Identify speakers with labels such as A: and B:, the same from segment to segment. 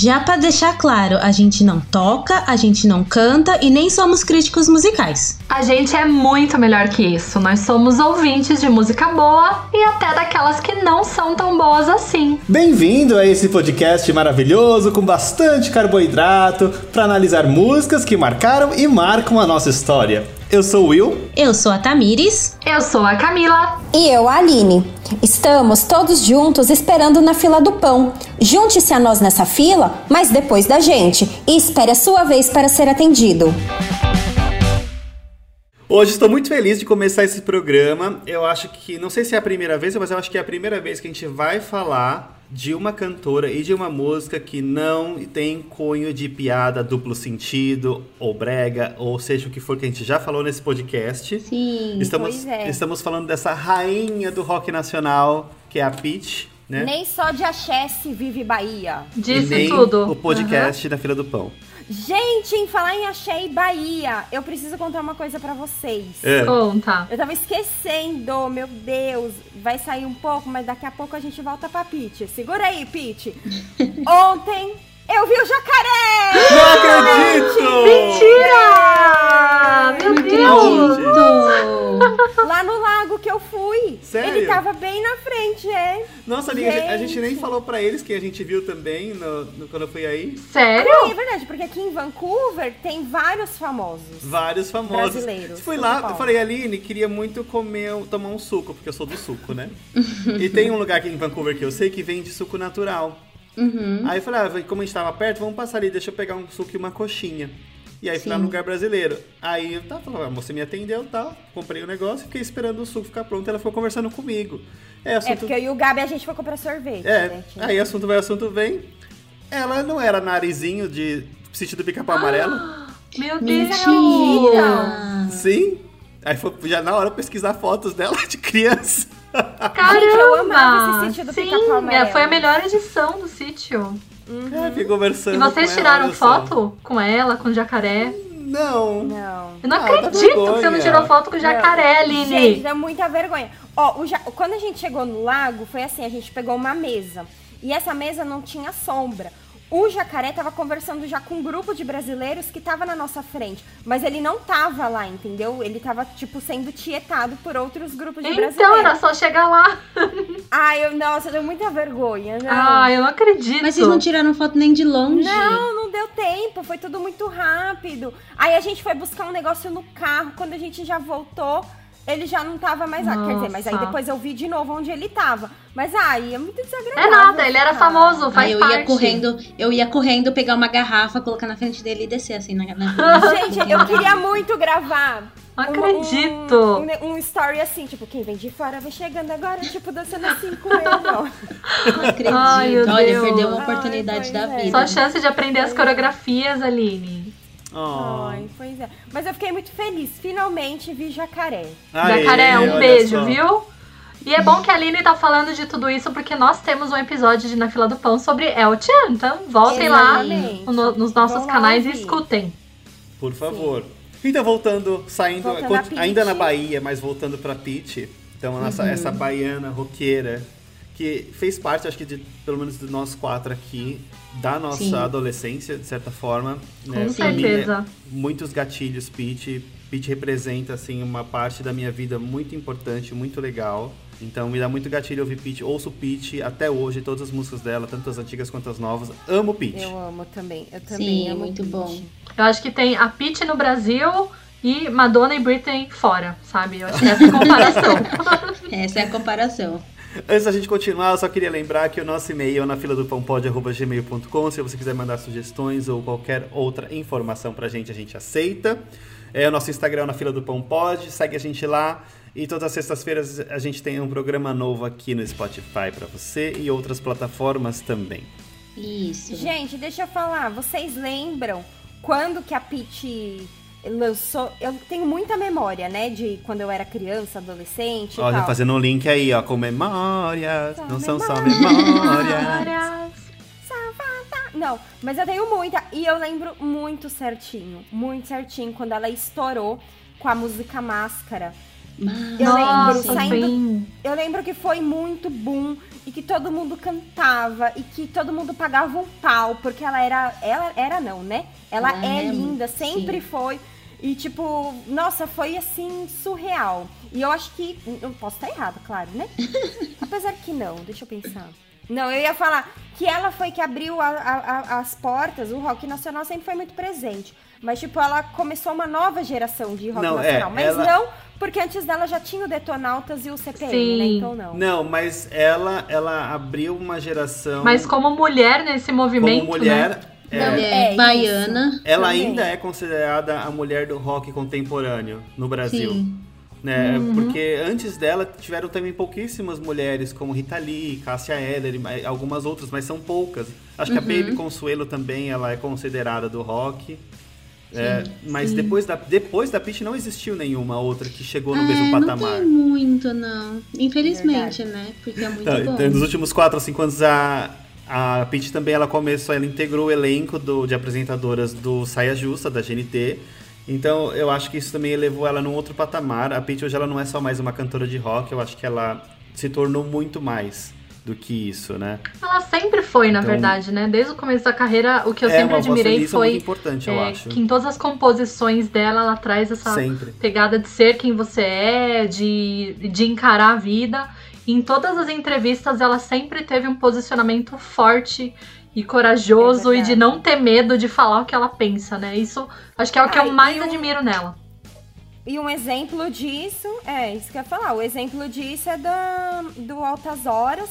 A: Já para deixar claro, a gente não toca, a gente não canta e nem somos críticos musicais.
B: A gente é muito melhor que isso. Nós somos ouvintes de música boa e até daquelas que não são tão boas assim.
C: Bem-vindo a esse podcast maravilhoso com bastante carboidrato para analisar músicas que marcaram e marcam a nossa história. Eu sou o Will.
A: Eu sou a Tamires.
B: Eu sou a Camila.
D: E eu, a Aline. Estamos todos juntos esperando na fila do pão. Junte-se a nós nessa fila, mas depois da gente. E espere a sua vez para ser atendido.
C: Hoje estou muito feliz de começar esse programa. Eu acho que, não sei se é a primeira vez, mas eu acho que é a primeira vez que a gente vai falar de uma cantora e de uma música que não tem cunho de piada duplo sentido ou brega, ou seja o que for que a gente já falou nesse podcast.
D: Sim,
C: estamos,
D: pois é.
C: estamos falando dessa rainha do rock nacional, que é a Peach, né?
D: Nem só de axé se vive Bahia.
B: Disse
C: e nem
B: tudo.
C: o podcast uhum. da Fila do Pão.
D: Gente, em falar em Axé e Bahia, eu preciso contar uma coisa para vocês.
B: É. Conta.
D: Eu tava esquecendo, meu Deus. Vai sair um pouco, mas daqui a pouco a gente volta pra Pete. Segura aí, Pete. Ontem eu vi o jacaré!
C: Não acredito!
B: Mentira! Meu Deus!
D: Lá no lago que eu fui.
C: Sério?
D: Ele tava bem na frente, é.
C: Nossa, gente. a gente nem falou pra eles que a gente viu também no, no, quando eu fui aí.
B: Sério?
D: Ah, é verdade, porque aqui em Vancouver tem vários famosos.
C: Vários famosos.
D: Brasileiros.
C: Fui lá, eu falei, Aline, queria muito comer, tomar um suco, porque eu sou do suco, né? e tem um lugar aqui em Vancouver que eu sei que vende suco natural.
D: Uhum.
C: Aí eu falei, ah, como a gente tava perto, vamos passar ali, deixa eu pegar um suco e uma coxinha. E aí fui lá no lugar brasileiro. Aí tá, a moça me atendeu e tal, comprei o negócio, fiquei esperando o suco ficar pronto, ela foi conversando comigo.
D: É, assunto... é porque eu e o Gabi a gente foi comprar sorvete.
C: É,
D: né?
C: aí assunto vai, assunto vem. Ela não era narizinho de sítio do pica-pau amarelo.
B: Meu Deus!
D: Mentira!
C: Sim. Aí foi já na hora pesquisar fotos dela de criança.
B: Caramba!
D: Gente, eu amava esse sítio do
B: Sim,
D: Pica-Pau
B: é,
D: Amarelo.
B: foi a melhor edição do sítio.
C: Uhum. É, fiquei conversando.
B: E vocês
C: com
B: tiraram
C: ela, olha só.
B: foto com ela, com o jacaré?
C: Não.
D: Não.
B: Eu não
C: Ah,
B: acredito que você não tirou foto com o jacaré,
D: Gente,
B: Aline.
D: dá muita vergonha. Ó, o ja- quando a gente chegou no lago, foi assim, a gente pegou uma mesa. E essa mesa não tinha sombra. O jacaré tava conversando já com um grupo de brasileiros que tava na nossa frente. Mas ele não tava lá, entendeu? Ele tava, tipo, sendo tietado por outros grupos de
B: Então,
D: brasileiros.
B: era só chegar lá.
D: Ai, eu, nossa, deu muita vergonha. Não.
B: Ah, eu não acredito.
A: Mas vocês não tiraram foto nem de longe.
D: Não, não deu tempo, foi tudo muito rápido. Aí a gente foi buscar um negócio no carro, quando a gente já voltou, ele já não tava mais lá. Quer dizer, mas aí
B: Nossa.
D: depois eu vi de novo onde ele tava. Mas aí é muito desagradável.
B: É nada, ele era
D: ficar.
B: famoso, faz
A: Aí eu
B: parte.
A: ia correndo, eu ia correndo pegar uma garrafa, colocar na frente dele e descer assim na, na
D: Gente, eu queria muito gravar.
B: Não acredito.
D: Um, um, um story assim, tipo, quem vem de fora vai chegando agora, tipo, dançando assim com ele, ó.
A: Não acredito.
B: Ai, meu
A: Olha,
B: Deus.
A: perdeu uma
D: Ai,
A: oportunidade
D: pois
A: da
D: é.
A: vida.
B: Só a chance de aprender as coreografias, Aline.
C: Oh.
D: Ai, pois é. Mas eu fiquei muito feliz. Finalmente vi jacaré.
C: Aê,
B: Jacaré, um beijo,
C: só.
B: viu? E é bom que a Aline tá falando de tudo isso porque nós temos um episódio de Na Fila do Pão sobre El Chan. Então voltem lá
D: Exatamente.
B: no- nos nossos
D: lá
B: canais e escutem.
C: Por favor. Então, voltando, saindo,
D: Voltando
C: ainda na Bahia, mas voltando pra Pete. Então, a
B: Uhum.
C: nossa, essa baiana roqueira, que fez parte, acho que, de, pelo menos de nós quatro aqui, da nossa
A: Sim.
C: adolescência, de certa forma. né?
B: Com
C: mim,
B: certeza.
C: é muitos gatilhos, Pete. Pete representa, assim, uma parte da minha vida muito importante, muito legal. Então, me dá muito gatilho ouvir Pete. Ouço Pete até hoje, todas as músicas dela, tanto as antigas quanto as novas. Amo Pete.
D: Eu amo também. Eu também
A: Sim,
D: amo
A: muito
D: Pitty.
A: bom.
B: Eu acho que tem a Pitty no Brasil e Madonna e Britney fora, sabe? Eu acho que é essa comparação.
A: Essa é a comparação.
C: Antes da gente continuar, eu só queria lembrar que o nosso e-mail é na fila do pãopod.gmail.com. Se você quiser mandar sugestões ou qualquer outra informação pra gente, a gente aceita. É o nosso Instagram na fila do Pão Pod, segue a gente lá. E todas as sextas-feiras a gente tem um programa novo aqui no Spotify pra você e outras plataformas também.
A: Isso.
D: Gente, deixa eu falar. Vocês lembram quando que a Pitty lançou? Eu tenho muita memória, né? De quando eu era criança, adolescente e
C: Ó, já
D: tal.
C: fazendo um link aí, ó, com memórias,
D: Só
C: não são só
D: memórias.
C: memórias.
D: Não, mas eu tenho muita. E eu lembro muito certinho, muito certinho, quando ela estourou com a música Máscara. Eu
B: Nossa,
D: lembro, saindo, eu lembro que foi muito boom e que todo mundo cantava e que todo mundo pagava um pau, porque ela era. Ela era não, né? Ela
E: Ela
D: é
E: é
D: linda, sempre
E: sim.
D: foi. E tipo, nossa, foi assim, surreal. E eu acho que. Eu posso estar errado, claro, né? Apesar que não, deixa eu pensar. Não, eu ia falar que ela foi que abriu a- a- a- as portas, o rock nacional sempre foi muito presente. Mas, tipo, ela começou uma nova geração de rock
C: Não, é,
D: nacional. mas
C: ela-
D: não, porque antes dela já tinha o Detonautas e o CPM,
B: Sim.
D: né? Então não.
C: Não, mas ela, ela abriu uma geração.
B: Mas como mulher nesse movimento,
C: como mulher.
B: né?
C: é,
D: É,
E: baiana.
C: ela
D: também.
C: ainda é considerada a mulher do rock contemporâneo no Brasil.
E: Sim.
C: Né?
B: Uhum.
C: Porque antes dela tiveram também pouquíssimas mulheres, como Rita Lee, Cássia Eller e algumas outras, mas são poucas. Acho que a
E: Uhum.
C: Baby Consuelo também ela é considerada do rock. É, mas
B: sim.
C: depois da, depois da Pitty não existiu nenhuma outra que chegou no
E: É,
C: mesmo
E: não
C: patamar.
E: tem muito, não. Infelizmente, né? Porque é muito
C: Tá,
E: bom.
C: então, nos últimos 4 ou 5 anos, a, a Pitty também ela começou, ela integrou o elenco do, de apresentadoras do Saia Justa, da GNT. Então, eu acho que isso também elevou ela num outro patamar. A Pitty hoje ela não é só mais uma cantora de rock, eu acho que ela se tornou muito mais do que isso, né?
B: Ela sempre foi, na
C: Então-
B: verdade, né? Desde o começo da carreira, o que eu
C: é
B: sempre admirei
C: feminista
B: foi
C: muito importante, eu
B: é,
C: acho.
B: que em todas as composições dela, ela traz essa
C: Sempre.
B: pegada de ser quem você é, de, de encarar a vida. Em todas as entrevistas, ela sempre teve um posicionamento forte e corajoso
D: É
B: e de não ter medo de falar o que ela pensa, né? Isso acho que é o que
D: Ah,
B: eu mais
D: e um-
B: admiro nela.
D: E um exemplo disso, é isso que eu ia falar, o exemplo disso é da, do Altas Horas,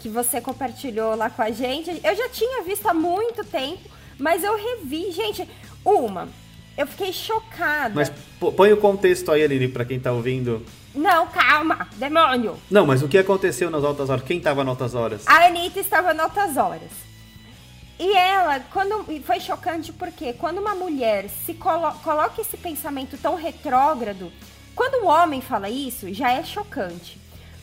D: que você compartilhou lá com a gente. Eu já tinha visto há muito tempo, mas eu revi. Gente, uma, eu fiquei chocada.
C: Mas põe o contexto aí, Aline, pra quem tá ouvindo.
D: Não, calma, demônio!
C: Não, mas o que aconteceu nas altas horas? Quem tava nas altas horas?
D: A Anitta estava em altas horas. E ela, quando foi chocante porque quando uma mulher se colo, coloca esse pensamento tão retrógrado, quando um homem fala isso, já é chocante.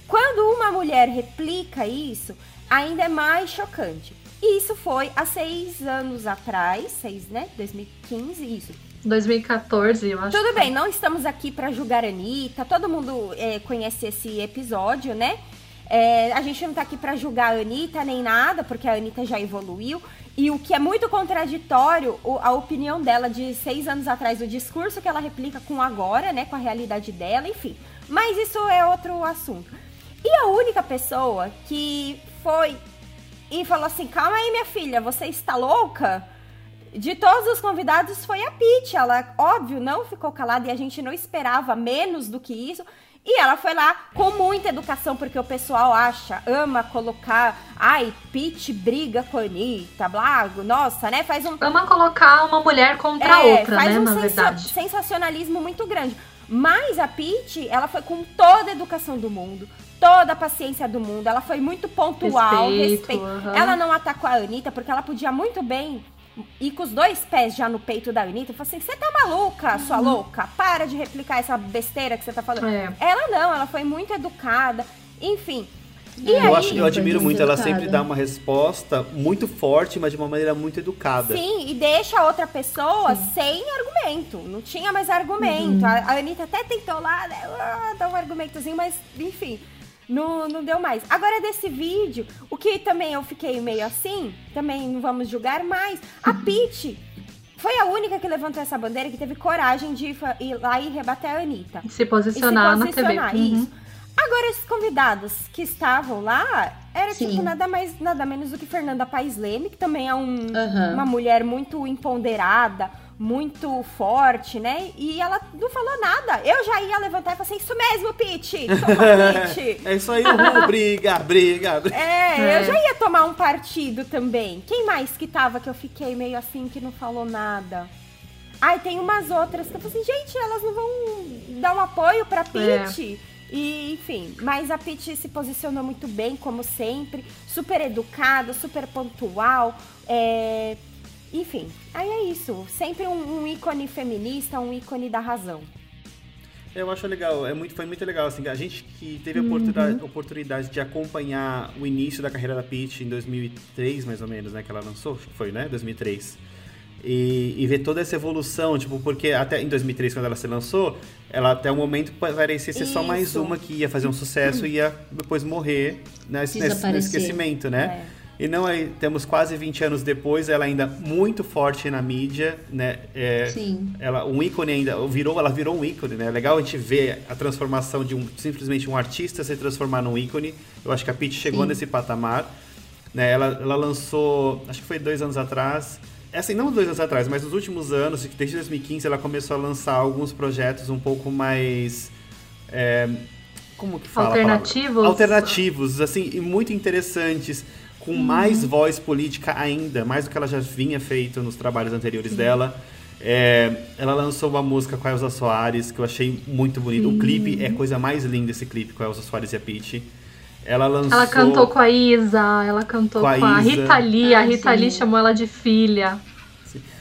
D: Quando uma mulher replica isso, ainda é mais chocante. E isso foi há seis anos atrás, seis, né? 2015, isso.
B: 2014, eu acho.
D: Tudo bem, não estamos aqui pra julgar a Anitta, todo mundo é, conhece esse episódio, né? É, a gente não tá aqui pra julgar a Anitta nem nada, porque a Anitta já evoluiu. E o que é muito contraditório, a opinião dela de seis anos atrás, o discurso que ela replica com agora, né? Com a realidade dela, enfim. Mas isso é outro assunto. E a única pessoa que foi e falou assim: calma aí, minha filha, você está louca? De todos os convidados foi a Pete. Ela, óbvio, não ficou calada e a gente não esperava menos do que isso. E ela foi lá com muita educação, porque o pessoal acha, ama colocar. Ai, Pete briga com a Anitta, blá, nossa, né? Faz um.
B: Ama colocar uma mulher contra a
D: É,
B: outra,
D: faz
B: né?
D: um
B: Na
D: sensa-
B: verdade.
D: sensacionalismo muito grande. Mas a Pete, ela foi com toda a educação do mundo, toda a paciência do mundo. Ela foi muito pontual,
B: Respeito,
D: respeito.
B: aham.
D: Ela não atacou a Anitta, porque ela podia muito bem ir com os dois pés já no peito da Anitta e falar assim: você tá maluca, sua louca? Para de replicar essa besteira que você tá falando.
B: É.
D: Ela não, ela foi muito educada. Enfim. E
E: É,
D: aí,
C: eu, acho, eu admiro
E: muito
C: ela sempre dá uma resposta muito forte, mas de uma maneira muito educada.
D: Sim, e deixa a outra pessoa sem argumento. Não tinha mais argumento.
E: Uhum.
D: A, a Anitta até tentou lá, né, ah, dar um argumentozinho, mas enfim, não, não deu mais. Agora, desse vídeo, o que também eu fiquei meio assim, também não vamos julgar, mas a
E: Uhum.
D: Pete foi a única que levantou essa bandeira que teve coragem de ir lá e rebater a Anitta.
B: Se
D: E
B: posicionar,
D: se
B: na
D: posicionar,
B: TV. Uhum.
D: isso. Agora, esses convidados que estavam lá, era
E: Sim.
D: tipo nada mais, nada menos do que Fernanda Paes Leme, que também é um,
E: Aham.
D: uma mulher muito empoderada, muito forte, né? E ela não falou nada. Eu já ia levantar e falar assim, isso mesmo, Pete!
C: É isso aí, Ru, briga, briga, briga.
D: É,
B: É.
D: eu já ia tomar um partido também. Quem mais que tava que eu fiquei meio assim que não falou nada? Ai, tem umas outras que eu falei assim, gente, elas não vão dar um apoio pra Pete. E, enfim, mas a Pete se posicionou muito bem, como sempre, super educada, super pontual. é, Enfim, aí é isso. Sempre um, um ícone feminista, um ícone da razão.
C: Eu acho legal, é muito, foi muito legal, assim, a gente que teve a oportunidade, oportunidade de acompanhar o início da carreira da Peach em 2003, mais ou menos, né, que ela lançou, acho que foi, né, 2003. E, e ver toda essa evolução, tipo, porque até em 2003, quando ela se lançou, ela até o momento parecia ser só mais
D: Isso.
C: uma que ia fazer um sucesso e ia depois morrer nesse, nesse- nesse esquecimento, né?
D: É.
C: E não aí, temos quase 20 anos depois, ela ainda muito forte na mídia, né? É,
E: Sim.
C: ela um ícone ainda virou ela virou um ícone né é legal a gente ver a transformação de um simplesmente um artista se transformar num ícone eu acho que a Peach chegou
E: Sim.
C: nesse patamar né ela, ela lançou acho que foi dois anos atrás assim não dois anos atrás mas nos últimos anos desde 2015 ela começou a lançar alguns projetos um pouco mais é, como que fala?
B: Alternativos?
C: alternativos assim e muito interessantes com mais voz política ainda, mais do que ela já vinha feito nos trabalhos anteriores dela. É, ela lançou uma música com a Elza Soares, que eu achei muito bonito. O clipe é a coisa mais linda esse clipe com a Elza Soares e a Peach. Ela lançou.
B: Ela cantou com a Isa, ela cantou
C: Com
B: com
C: a
B: a,
C: Isa.
B: Rita Lee. a
E: Ah,
B: Rita
E: sim.
B: Lee chamou ela de filha.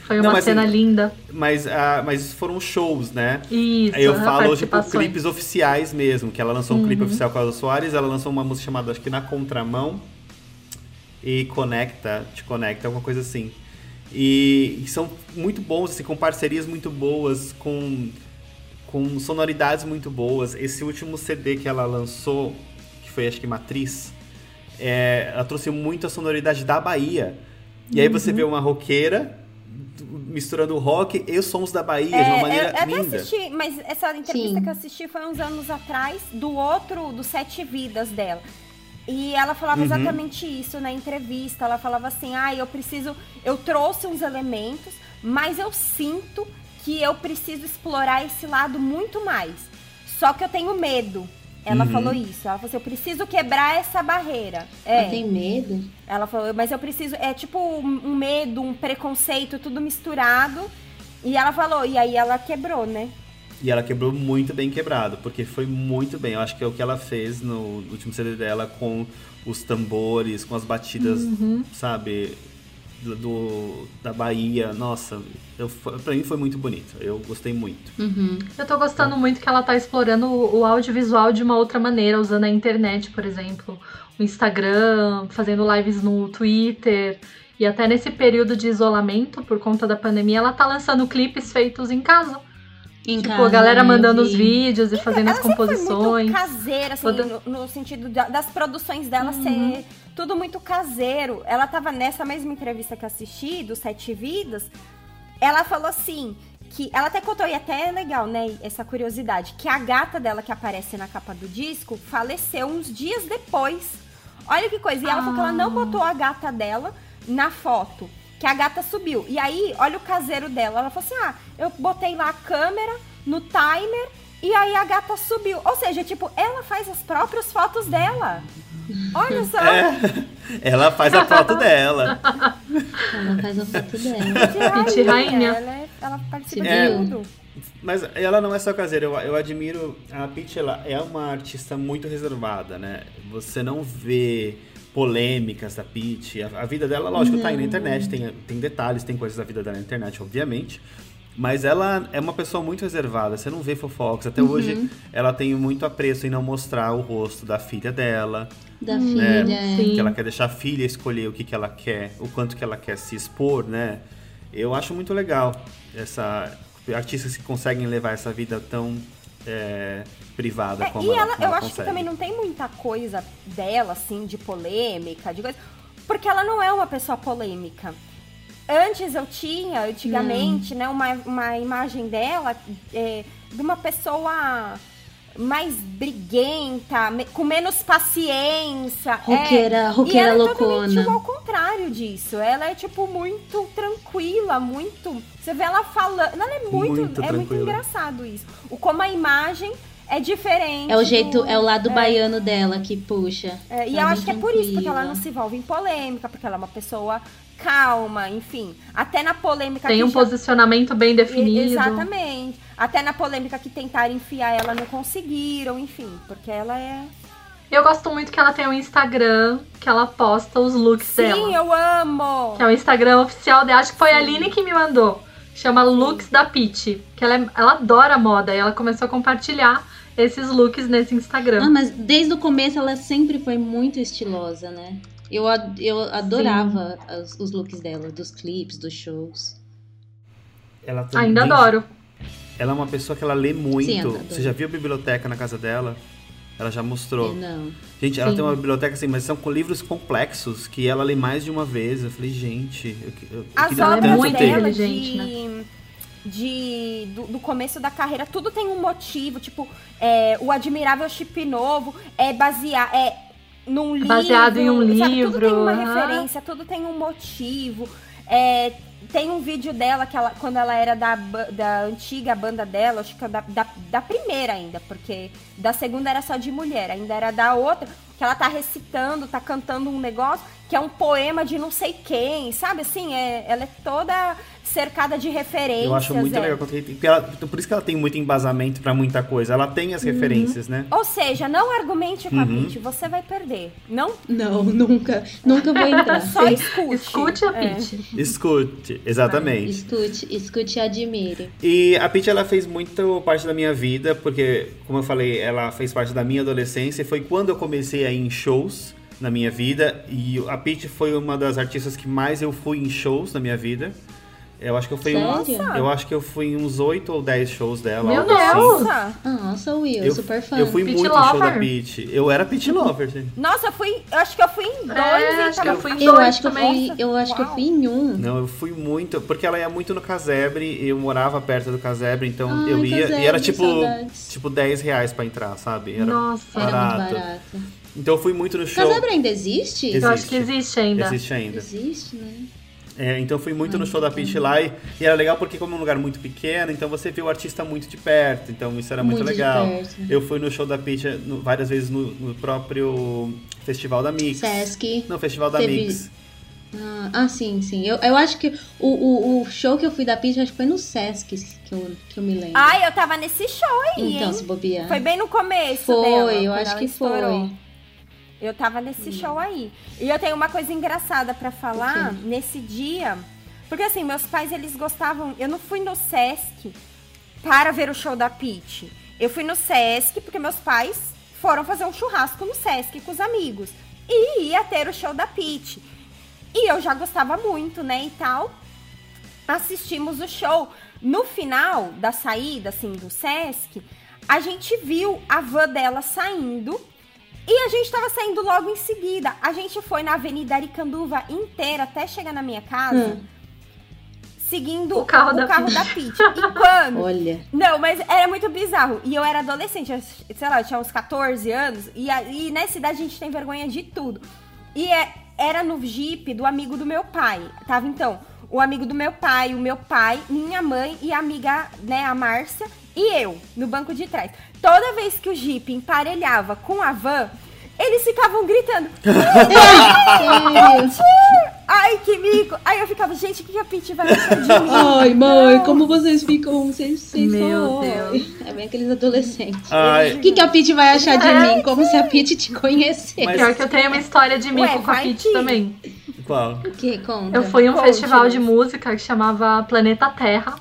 B: Foi
C: Não,
B: uma cena
C: assim,
B: linda.
C: Mas, ah, mas foram shows, né?
B: Isso,
C: Aí eu falo, tipo, clipes oficiais mesmo, que ela lançou um clipe
B: Uhum.
C: oficial com a Elza Soares, ela lançou uma música chamada, acho que Na Contramão, e Conecta, Te Conecta, alguma coisa assim. E, e são muito bons, assim, com parcerias muito boas, com, com sonoridades muito boas. Esse último CD que ela lançou, que foi acho que Matriz, é, ela trouxe muito a sonoridade da Bahia. E aí você vê uma roqueira misturando o rock e os sons da Bahia de uma
D: É,
C: maneira
D: eu, eu até
C: linda.
D: assisti, mas essa entrevista
E: Sim.
D: que eu assisti foi uns anos atrás do outro, do Sete Vidas dela. E ela falava
C: Uhum.
D: exatamente isso na entrevista. Ela falava assim: ah, eu preciso. Eu trouxe uns elementos, mas eu sinto que eu preciso explorar esse lado muito mais. Só que eu tenho medo. Ela
C: Uhum.
D: falou isso. Ela falou assim: eu preciso quebrar essa barreira. É.
E: tem medo?
D: Ela falou, mas eu preciso. É tipo um um medo, um preconceito, tudo misturado. E ela falou, e aí ela quebrou, né?
C: E ela quebrou muito bem quebrado, porque foi muito bem. Eu acho que é o que ela fez no último CD dela com os tambores, com as batidas,
B: Uhum.
C: sabe, do, da Bahia. Nossa, eu, pra mim foi muito bonito. Eu gostei muito.
E: Uhum.
B: Eu tô gostando muito que ela tá explorando o, o audiovisual de uma outra maneira, usando a internet, por exemplo, o Instagram, fazendo lives no Twitter. E até nesse período de isolamento, por conta da pandemia, ela tá lançando clipes feitos em casa.
E: Em
B: tipo,
E: casa,
B: a galera mandando os vídeos e fazendo as
D: foi
B: composições.
D: muito caseira, assim,
B: Toda-
D: no, no sentido da- das produções dela
B: Uhum.
D: ser tudo muito caseiro. Ela tava nessa mesma entrevista que eu assisti, do Sete Vidas, ela falou assim. Que ela até contou, e até é legal, né? Essa curiosidade, que a gata dela que aparece na capa do disco faleceu uns dias depois. Olha que coisa. E ela falou que ela não
B: Ah.
D: botou a gata dela na foto. Que a gata subiu. E aí, olha o caseiro dela. Ela falou assim: ah, eu botei lá a câmera no timer e aí a gata subiu. Ou seja, tipo, ela faz as próprias fotos dela. Olha só.
C: É, ela faz a foto dela.
E: Ela faz a foto dela.
B: Rainha.
D: Ela, é- ela participa de
C: viu?
D: tudo.
C: Mas ela não é só caseira, eu, eu admiro. A Peach ela é uma artista muito reservada, né? Você não vê polêmicas da Peach. A, a vida dela, lógico, tá aí na internet, tem, tem detalhes, tem coisas da vida dela na internet, obviamente. Mas ela é uma pessoa muito reservada, você não vê fofocas. Até hoje ela tem muito apreço em não mostrar o rosto da filha dela.
E: Da
B: Hum,
E: filha. é.
B: sim.
C: Que ela quer deixar a filha escolher o que, que ela quer, o quanto que ela quer se expor, né? Eu acho muito legal essa artistas que conseguem levar essa vida tão é, privada
D: É,
C: como
D: e
C: ela,
D: ela,
C: como
D: eu
C: ela
D: acho que
C: consegue.
D: também não tem muita coisa dela, assim, de polêmica, de coisa. Porque ela não é uma pessoa polêmica. Antes eu tinha, antigamente, né, uma, uma imagem dela é, de uma pessoa mais briguenta, me- com menos paciência.
E: Roqueira,
D: é.
E: roqueira
D: e ela é
E: loucona.
D: totalmente ao contrário disso. Ela é, tipo, muito tranquila, muito... Você vê ela falando... Ela é muito...
C: Muito
D: é muito
C: tranquila.
D: engraçado isso. O como a imagem é diferente.
E: É o jeito,
D: do-
E: é o lado baiano dela que puxa.
D: é, e
E: Ela
D: eu
E: é
D: acho que é
E: bem
D: por isso, porque ela
E: tranquila.
D: não se envolve em polêmica, porque ela é uma pessoa calma, enfim. Até na polêmica
B: Tem
D: que
B: um
D: já-
B: posicionamento bem
D: E-
B: definido.
D: Exatamente. Até na polêmica que tentaram enfiar ela não conseguiram, enfim, porque ela é.
B: Eu gosto muito que ela tem um Instagram que ela posta os looks
D: Sim,
B: dela.
D: eu amo!
B: Que é o Instagram oficial dela. Acho que foi a Aline que me mandou. Chama Looks da Peach. Que ela, é- ela adora moda e ela começou a compartilhar esses looks nesse
E: Ah,
B: Instagram.
E: mas desde o começo ela sempre foi muito estilosa, né? Eu, eu adorava as- os looks dela, dos clipes, dos shows.
C: Ela tem-
B: Ainda
C: gente,
B: adoro.
C: Ela é uma pessoa que ela lê muito.
E: Sim.
C: Você já viu a biblioteca na casa dela? Ela já mostrou.
E: Não.
C: Gente, ela
B: Sim.
C: tem uma biblioteca assim, mas são com livros complexos que ela lê mais de uma vez. Eu falei, gente, eu, eu, eu
D: As
C: queria
B: ela é
D: obras
C: tanto
B: muito
C: ter.
D: dela
B: inteligente, né?
D: De, do, do começo da carreira, tudo tem um motivo. Tipo, é, o Admirável Chip Novo é baseado é, num livro.
B: Baseado em um
D: sabe? Tudo tem
B: livro,
D: uma
B: aham.
D: referência, tudo tem um motivo. É, tem um vídeo dela que ela, quando ela era da, da antiga banda dela, acho que é da, da, da primeira ainda, porque da segunda era só de mulher, ainda era da outra, que ela tá recitando, tá cantando um negócio que é um poema de não sei quem, sabe? Assim, é, ela é toda cercada de referências.
C: Eu acho muito
D: é.
C: legal. porque ela- por isso que ela tem muito embasamento pra muita coisa. Ela tem as referências, né?
D: Ou seja, não argumente com a
C: Uhum.
D: Pitty, você vai perder. Não,
E: Não, nunca. Nunca vou entrar.
D: só escute.
B: Escute a
D: É.
B: Pitty.
C: Escute, exatamente.
E: Escute, escute e admire.
C: E a Pitty, ela fez muito parte da minha vida, porque, como eu falei, ela fez parte da minha adolescência. Foi quando eu comecei a ir em shows na minha vida. E a Pitty foi uma das artistas que mais eu fui em shows na minha vida. Eu acho que eu fui
E: Sério?
C: eu acho que eu fui em uns 8 ou 10 shows dela.
B: Meu
C: algo assim.
B: Deus!
D: Nossa,
E: Nossa, Will,
C: Eu,
E: super fã.
C: eu fui
B: Pitty
C: muito em show da
B: lover.
C: Pitty. Eu era Pitty Lover, gente.
D: nossa, eu fui. Eu acho que eu fui em dois
B: É,
D: e
B: acho que eu fui em
E: Eu
B: dois
E: acho que eu
B: também.
E: fui, eu acho que eu
D: Uau.
E: fui em um.
C: Não, eu fui muito, porque ela ia muito no casebre, eu morava perto do casebre, então
E: Ai,
C: eu ia, e
E: casebre,
C: era tipo,
E: saudades.
C: tipo 10 reais pra entrar, sabe? Era
B: Nossa.
E: Era
C: barato.
E: muito barato.
C: Então eu fui muito no show.
E: Casabre ainda existe?
C: Existe.
B: Eu acho que existe ainda.
C: Existe ainda.
E: Existe, né?
C: É, então eu fui muito
E: Ai,
C: no show da Pitty lá e, e era legal porque como é um lugar muito pequeno, então você vê o artista muito de perto, então isso era muito,
E: Muito de
C: legal.
E: perto.
C: Eu fui no show da Pitty no- várias vezes no, no próprio Festival da Mix.
E: Sesc.
C: Não, Festival da
E: Teve-
C: Mix.
E: Ah, ah, sim, sim. Eu, eu acho que o, o, o show que eu fui da Pitty, acho que foi no Sesc que eu, que eu me lembro.
D: Ai, eu tava nesse show aí,
E: então,
D: hein?
E: se bobear.
D: Foi bem no começo
E: Foi,
D: dela,
E: eu acho que
D: estourou.
E: foi.
D: Eu tava nesse show aí. E eu tenho uma coisa engraçada pra falar
E: quê?
D: nesse dia. Porque assim, meus pais, eles gostavam... Eu não fui no Sesc para ver o show da Pitty. Eu fui no Sesc porque meus pais foram fazer um churrasco no Sesc com os amigos. E ia ter o show da Pitty. E eu já gostava muito, né, e tal. Assistimos o show. No final da saída, assim, do Sesc, a gente viu a van dela saindo e a gente tava saindo logo em seguida. A gente foi na Avenida Aricanduva inteira até chegar na minha casa,
E: Hum.
D: seguindo
B: O carro da
D: carro da Pitty. E quando?
E: Olha.
D: Não, mas era muito bizarro. E eu era adolescente, eu, sei lá, eu tinha uns 14 anos. E, a- e nessa idade a gente tem vergonha de tudo. E é- era no Jeep do amigo do meu pai. Tava então o amigo do meu pai, o meu pai, minha mãe e a amiga, né, a Márcia e eu no banco de trás. Toda vez que o Jeep emparelhava com a van, eles ficavam gritando. Ai, que mico! Aí eu ficava, gente, o que a Pitty vai achar de mim?
E: Ai, mãe,
D: Não.
E: como vocês ficam? Vocês, vocês
B: Meu Deus.
E: É bem aqueles adolescentes.
C: Ai,
E: O que, que a Pitty vai achar de mim? Como se a Pitty te conhecesse.
C: Mas-
B: Pior que eu tenho uma história de mico
D: Ué,
B: com a
D: vai que-
B: também.
C: qual?
E: O que? Conta.
B: Eu fui em um
D: Conte,
B: festival de música que chamava Planeta Terra,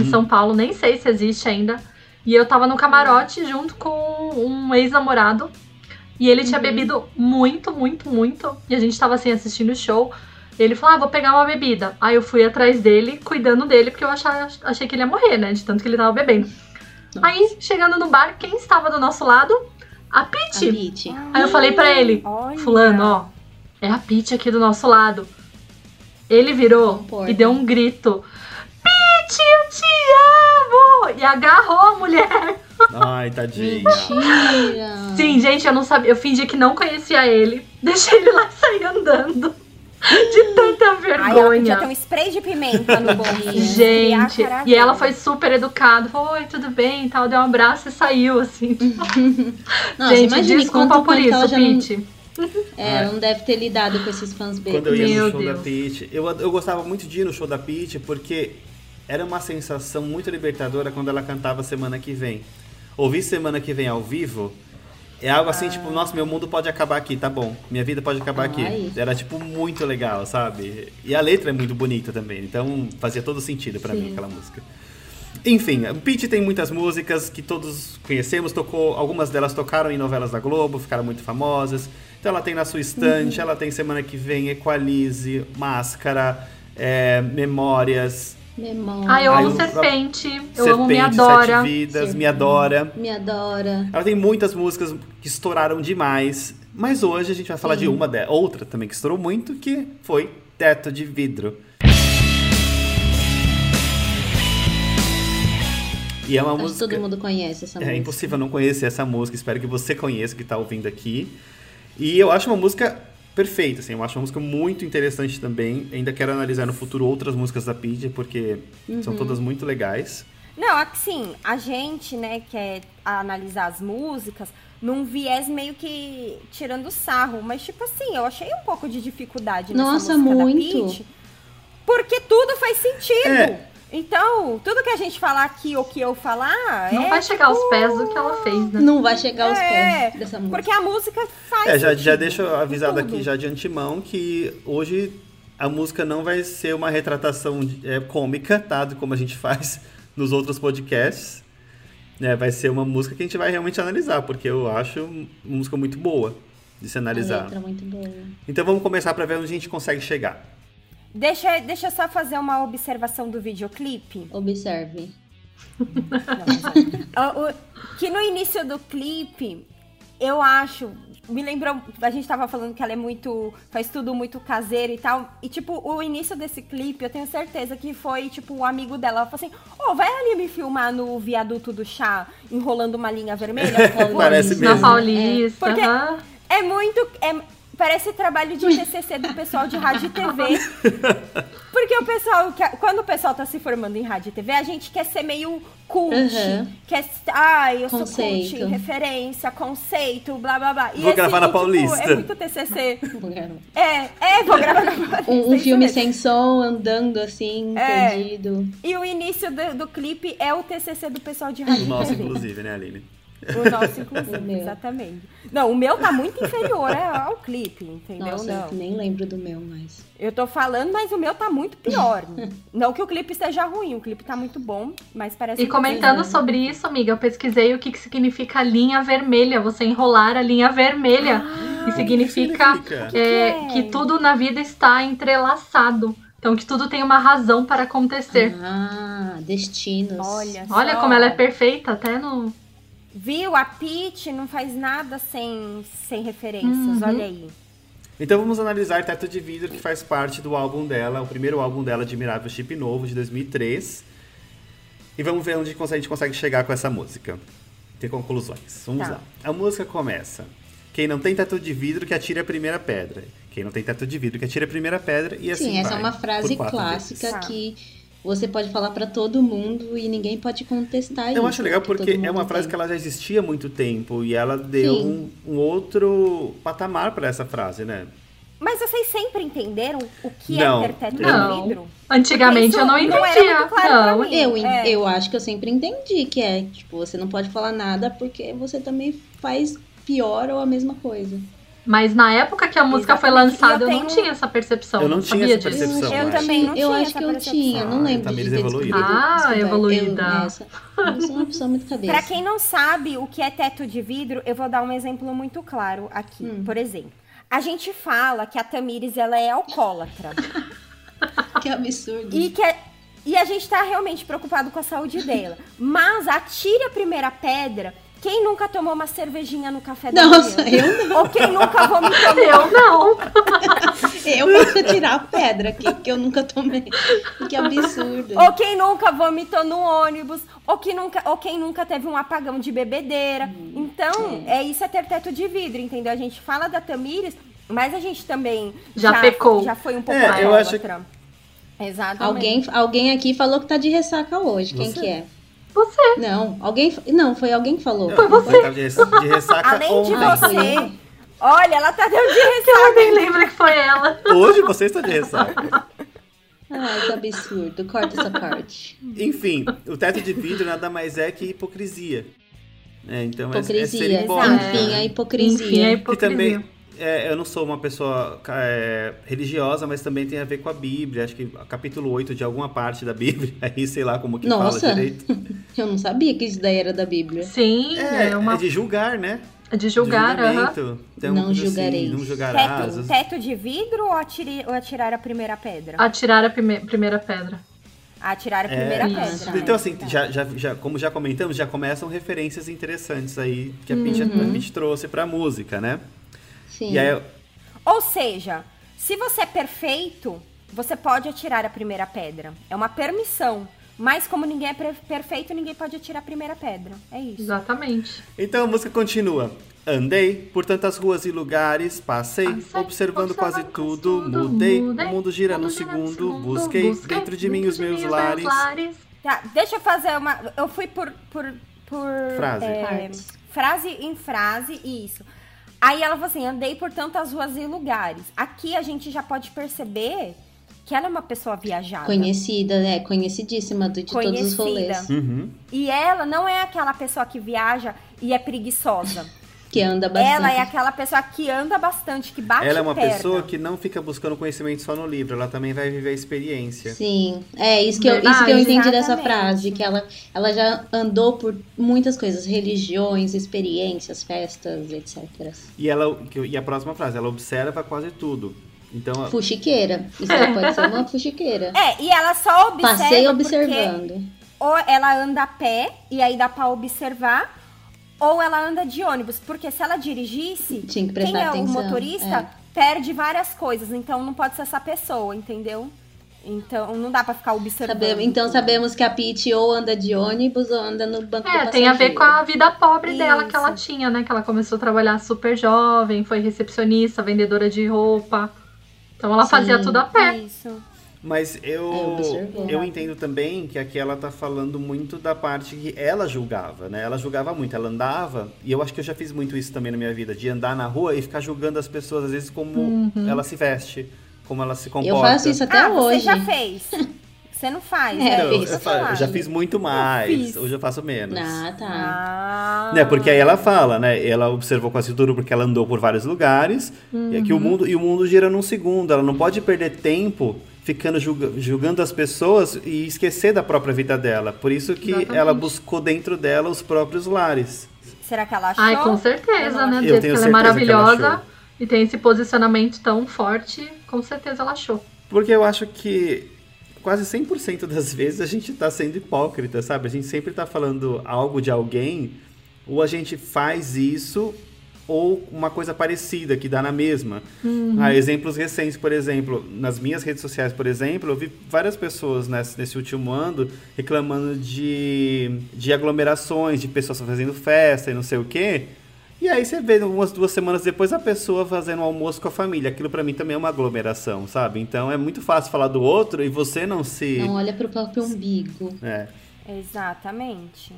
B: em São Paulo, nem sei se existe ainda. E eu tava no camarote junto com um ex-namorado. E ele tinha bebido muito, muito, muito. E a gente tava assim assistindo o show. E ele falou: Ah, vou pegar uma bebida. Aí eu fui atrás dele, cuidando dele, porque eu achava, achei que ele ia morrer, né? De tanto que ele tava bebendo.
E: Nossa.
B: Aí, chegando no bar, quem estava do nosso lado? A. Pitty. Aí eu falei pra ele:
D: Olha.
B: Fulano, ó, é a Pitty aqui do nosso lado. Ele virou e deu um grito: Pitty, eu te amo! E agarrou a mulher.
C: Ai, tadinha.
E: Mentira.
B: Sim, gente, eu não sabia. Eu fingi que não conhecia ele. Deixei ele lá e saí andando. De tanta
D: Ai, ela podia
B: vergonha.
D: ter um spray de pimenta no bolso.
B: Gente,
D: Criar
B: e ela foi super educada. Falou, oi, tudo bem e tal. Deu um abraço e saiu, assim.
E: Nossa,
B: gente, desculpa por isso,
E: já não, é, não deve ter lidado com esses fãs
C: Quando
E: bebês.
C: eu ia
B: Meu
C: no show
B: Deus.
C: da Pitty, eu, eu gostava muito de ir no show da Pitty porque era uma sensação muito libertadora quando ela cantava semana que vem. Ouvir semana que vem ao vivo é algo assim, tipo, nossa, meu mundo pode acabar aqui, tá bom. Minha vida pode acabar aqui.
E: Ai.
C: Era, tipo, muito legal, sabe? E a letra é muito bonita também, então fazia todo sentido pra mim aquela música. Enfim, o Pitty tem muitas músicas que todos conhecemos, tocou, algumas delas tocaram em novelas da Globo, ficaram muito famosas. Então ela tem na sua estante,
E: Uhum.
C: ela tem semana que vem Equalize, Máscara, é, Memórias,
E: Memória.
B: Ah, eu amo Serpente. Eu
C: Serpente,
B: amo Me Adora.
C: Sete Vidas,
E: Serpente.
C: Me Adora.
E: Me adora.
C: Ela tem muitas músicas que estouraram demais, mas hoje a gente vai falar
E: Sim.
C: de uma de, outra também que estourou muito, que foi Teto de Vidro. E é uma
E: Acho que
C: música.
E: todo mundo conhece essa
C: É
E: música.
C: impossível não conhecer essa música. Espero que você conheça que tá ouvindo aqui. E eu acho uma música perfeita, assim. Eu acho uma música muito interessante também. Ainda quero analisar no futuro outras músicas da Pidgey, porque são
E: Uhum.
C: todas muito legais.
D: Não, assim, a gente, né, quer analisar as músicas num viés meio que tirando sarro, mas tipo assim, eu achei um pouco de dificuldade nessa
E: Nossa,
D: música
E: muito.
D: da Pitty, porque tudo faz sentido.
C: É.
D: Então, tudo que a gente falar aqui ou que eu falar
B: Não
D: é,
B: vai chegar aos
D: tipo,
B: pés do que ela fez, né?
E: Não vai chegar aos
D: É,
E: pés dessa música.
D: Porque a música faz
C: É, já,
D: sentido.
C: já deixo avisado aqui já de antemão que hoje a música não vai ser uma retratação é, cômica, tá? De como a gente faz nos outros podcasts. né? vai ser uma música que a gente vai realmente analisar, porque eu acho uma música muito boa de se
E: A
C: analisar.
E: letra é muito boa.
C: Então vamos começar para ver onde a gente consegue chegar.
D: Deixa, deixa eu só fazer uma observação do videoclipe.
E: Observe.
D: Ah, o- que no início do clipe, eu acho. Me lembrou. A gente tava falando que ela é muito. faz tudo muito caseiro e tal. E, tipo, o início desse clipe, eu tenho certeza que foi, tipo, o amigo dela. Ela falou assim: Ô, vai ali me filmar no viaduto do chá, enrolando uma linha vermelha. por favor?"
C: Parece
B: Na
C: mesmo.
B: Paulista.
D: Porque-
B: aham.
D: É muito. é- parece trabalho de TCC do pessoal de rádio e TV. Porque o pessoal, quando o pessoal tá se formando em rádio e TV, a gente quer ser meio cult.
E: Uhum.
D: Quer, ai, eu
E: Conceito.
D: sou cult, referência, conceito, blá blá blá. E
C: Vou gravar na
D: tipo,
C: Paulista.
D: é muito TCC. É, é, vou gravar na Paulista.
E: Um, um filme sem som, andando assim,
D: É.
E: perdido.
D: E o início do, do clipe é o TCC do pessoal de rádio e
C: nosso,
D: TV.
C: inclusive, né, Aline?
D: O nosso, inclusive,
E: O meu.
D: exatamente. Não, o meu tá muito inferior ao clipe, entendeu?
E: Nossa,
D: Não.
E: eu nem lembro do meu mais.
D: Eu tô falando, mas o meu tá muito pior. Não que o clipe esteja ruim, o clipe tá muito bom, mas parece
B: E
D: que-
B: comentando sobre isso, amiga, eu pesquisei o que, que significa linha vermelha. Você enrolar a linha vermelha. e significa,
C: significa?
B: é,
D: é?
B: que tudo na vida está entrelaçado. Então, que tudo tem uma razão para acontecer.
E: Ah, destinos.
D: Olha,
B: Olha
D: só.
B: como ela é perfeita, até no.
D: Viu? A Peach não faz nada sem, sem referências,
B: Uhum.
D: olha aí.
C: Então vamos analisar Teto de Vidro, que faz parte do álbum dela, o primeiro álbum dela, Admirável Chip Novo, de 2003. E vamos ver onde a gente consegue chegar com essa música. Ter conclusões. Vamos
D: Tá.
C: lá. A música começa. Quem não tem teto de vidro que atire a primeira pedra. Quem não tem teto de vidro que atire a primeira pedra e assim
E: Sim, essa
C: vai,
E: é uma
C: por
E: frase clássica
D: vezes.
E: que você pode falar pra todo mundo e ninguém pode contestar isso.
C: Eu acho legal
E: porque
C: é uma frase
E: tem.
C: que ela já existia há muito tempo e ela deu um, um outro patamar para essa frase, né?
D: Mas vocês sempre entenderam o que
C: Não.
D: é ter teto
B: Não.
D: vidro?
B: Antigamente
D: Isso
B: eu não
D: não
B: entendia.
D: muito claro
B: não.
E: Eu,
D: É.
E: eu acho que eu sempre entendi que é, tipo, você não pode falar nada porque você também faz pior ou a mesma coisa.
B: Mas na época que a música foi
D: Exatamente. E
B: lançada,
D: eu
B: eu não
D: tenho-
B: tinha essa percepção.
C: Eu não tinha
B: sabia
C: essa
B: disso.
C: percepção.
D: Eu
C: mas-
D: também não
E: eu
D: tinha
E: acho
D: essa
E: que eu
D: percepção.
E: tinha, não
C: Ah,
E: lembro
C: Tamires
E: de ter
C: evoluída.
B: Ah, evoluída.
E: Eu, nessa, eu sou uma pessoa muito cabeça.
D: Pra quem não sabe o que é teto de vidro, eu vou dar um exemplo muito claro aqui.
E: Hum.
D: Por exemplo, a gente fala que a Tamires ela é alcoólatra.
E: Que absurdo.
D: E que é- e a gente tá realmente preocupado com a saúde dela. Mas atire a primeira pedra. Quem nunca tomou uma cervejinha no café da
E: Nossa,
D: manhã?
E: eu não.
D: Ou quem nunca vomitou no
B: Eu não.
E: Eu posso tirar a pedra aqui, que eu nunca tomei. Que absurdo.
D: Ou quem nunca vomitou no ônibus, ou, que nunca, ou quem nunca teve um apagão de bebedeira. Então, é. isso é ter teto de vidro, entendeu? A gente fala da Tamires, mas a gente também
B: Já pecou.
D: Já foi um pouco
C: É, eu acho.
D: Exatamente.
E: Alguém, alguém aqui falou que tá de ressaca hoje. Quem
C: Você.
E: que é?
B: Você.
E: Não, alguém. Não, foi alguém que falou.
C: Foi você. De, res- de ressaca
D: Além de
C: ontem.
D: Você,
E: eu.
D: olha, ela tá dando de
B: Eu
D: ressaca.
B: nem lembro que foi ela.
C: Hoje você está de ressaca.
E: Ai, que absurdo. Corta essa parte.
C: Enfim, o teto de vidro nada mais é que hipocrisia. É, então é- é, ser
E: Hipocrisia.
C: hipócrita.
E: Enfim, a hipocrisia.
B: Enfim, é
C: Que
B: hipocrisia.
C: também, é, eu não sou uma pessoa é, religiosa, mas também tem a ver com a Bíblia. Acho que capítulo 8 de alguma parte da Bíblia, aí sei lá como que
E: Nossa.
C: fala direito.
E: Eu não sabia que isso daí era da Bíblia.
B: Sim,
C: É,
B: é, uma
C: é de julgar, né?
B: de julgar,
C: de
B: aham.
C: uma
E: Não
C: coisa
E: julgareis.
C: Assim, não julgarás.
D: Teto, teto de vidro ou, atire, ou atirar a primeira pedra?
B: Atirar a prime- primeira pedra.
D: a tirar a primeira
B: Isso.
D: pedra.
C: Então,
D: né?
C: assim,
D: Tá.
C: já, já, já, como já comentamos, já começam referências interessantes aí que a Pitty,
D: Uhum.
C: trouxe pra música, né?
E: Sim.
C: E aí,
D: Ou seja, se você é perfeito, você pode atirar a primeira pedra. É uma permissão. Mas como ninguém é perfeito, ninguém pode atirar a primeira pedra. É isso.
B: Exatamente.
C: então a música continua. Andei por tantas ruas e lugares, passei,
B: Passei,
C: observando quase
B: observando
C: tudo,
B: quase tudo,
C: mudei,
B: mudei,
C: o mundo gira no
B: mundo gira no
C: segundo,
B: segundo,
C: busquei, dentro de mim os meus lares.
D: Tá, deixa eu fazer uma. Eu fui por. por, por
C: Frase.
D: é, frase em frase, isso. Aí ela falou assim: andei por tantas ruas e lugares. Aqui a gente já pode perceber que ela é uma pessoa viajada.
E: Conhecida, né? Conhecidíssima do- de todos os rolês.
D: Conhecida.
C: Uhum.
D: E ela não é aquela pessoa que viaja e é preguiçosa.
E: Que anda bastante.
D: ela é aquela pessoa que anda bastante, que bate
C: Ela é uma
D: perna.
C: pessoa que não fica buscando conhecimento só no livro, ela também vai viver a experiência.
E: Sim, é isso que, eu, isso que eu entendi dessa frase, que ela, ela já andou por muitas coisas, religiões, experiências, festas, etc.
C: E, ela, e a próxima frase, ela observa quase tudo. Então,
E: Fuxiqueira, isso ela pode ser uma fuxiqueira.
D: É, e ela só observa
E: Passei
D: porque
E: observando.
D: ou ela anda a pé e aí dá pra observar, ou ela anda de ônibus, porque se ela dirigisse,
E: Tinha que prestar
D: quem é
E: atenção,
D: o motorista perde várias coisas, então não pode ser essa pessoa, entendeu? Então não dá pra ficar observando.
E: Sabemos- então sabemos que a Pete ou anda de ônibus ou anda no banco do
B: É, tem a ver com a vida pobre dela que
D: Isso.
B: ela tinha, né? Que ela começou a trabalhar super jovem, foi recepcionista, vendedora de roupa. Então ela
E: Sim.
B: fazia tudo a pé.
D: Isso.
C: Mas eu,
E: É,
C: eu entendo também que aqui ela tá falando muito da parte que ela julgava, né? Ela julgava muito, ela andava, e eu acho que eu já fiz muito isso também na minha vida, de andar na rua e ficar julgando as pessoas, às vezes, como ela se veste, como ela se comporta.
E: Eu faço isso até
D: ah,
E: hoje.
D: você já fez. Você não faz,
E: É,
D: né?
C: Não,
E: fiz.
C: eu, fa- eu já fiz muito mais,
D: fiz.
C: hoje eu faço menos.
E: Ah, tá.
D: Ah.
C: Né, porque aí ela fala, né? Ela observou quase tudo porque ela andou por vários lugares. E aqui o mundo e o mundo gira num segundo. Ela não pode perder tempo ficando julga- julgando as pessoas e esquecer da própria vida dela. Por isso que
B: Exatamente.
C: ela buscou dentro dela os próprios lares.
D: Será que ela achou?
B: Ai, com certeza,
D: Eu
B: né? Do
C: Eu
B: jeito que
C: tenho
B: ela é
C: ela
B: maravilhosa
C: achou.
B: e tem esse posicionamento tão forte, com certeza ela achou.
C: Porque eu acho que quase 100% das vezes a gente tá sendo hipócrita, sabe? A gente sempre tá falando algo de alguém, ou a gente faz isso, ou uma coisa parecida, que dá na mesma. Ah, exemplos recentes, por exemplo, nas minhas redes sociais, por exemplo, eu vi várias pessoas nesse, nesse último ano reclamando de, de aglomerações, de pessoas fazendo festa e não sei o quê. E aí você vê umas duas semanas depois a pessoa fazendo um almoço com a família. Aquilo pra mim também é uma aglomeração, sabe? Então é muito fácil falar do outro e você não se.
E: Não olha pro próprio umbigo.
C: É,
D: Exatamente.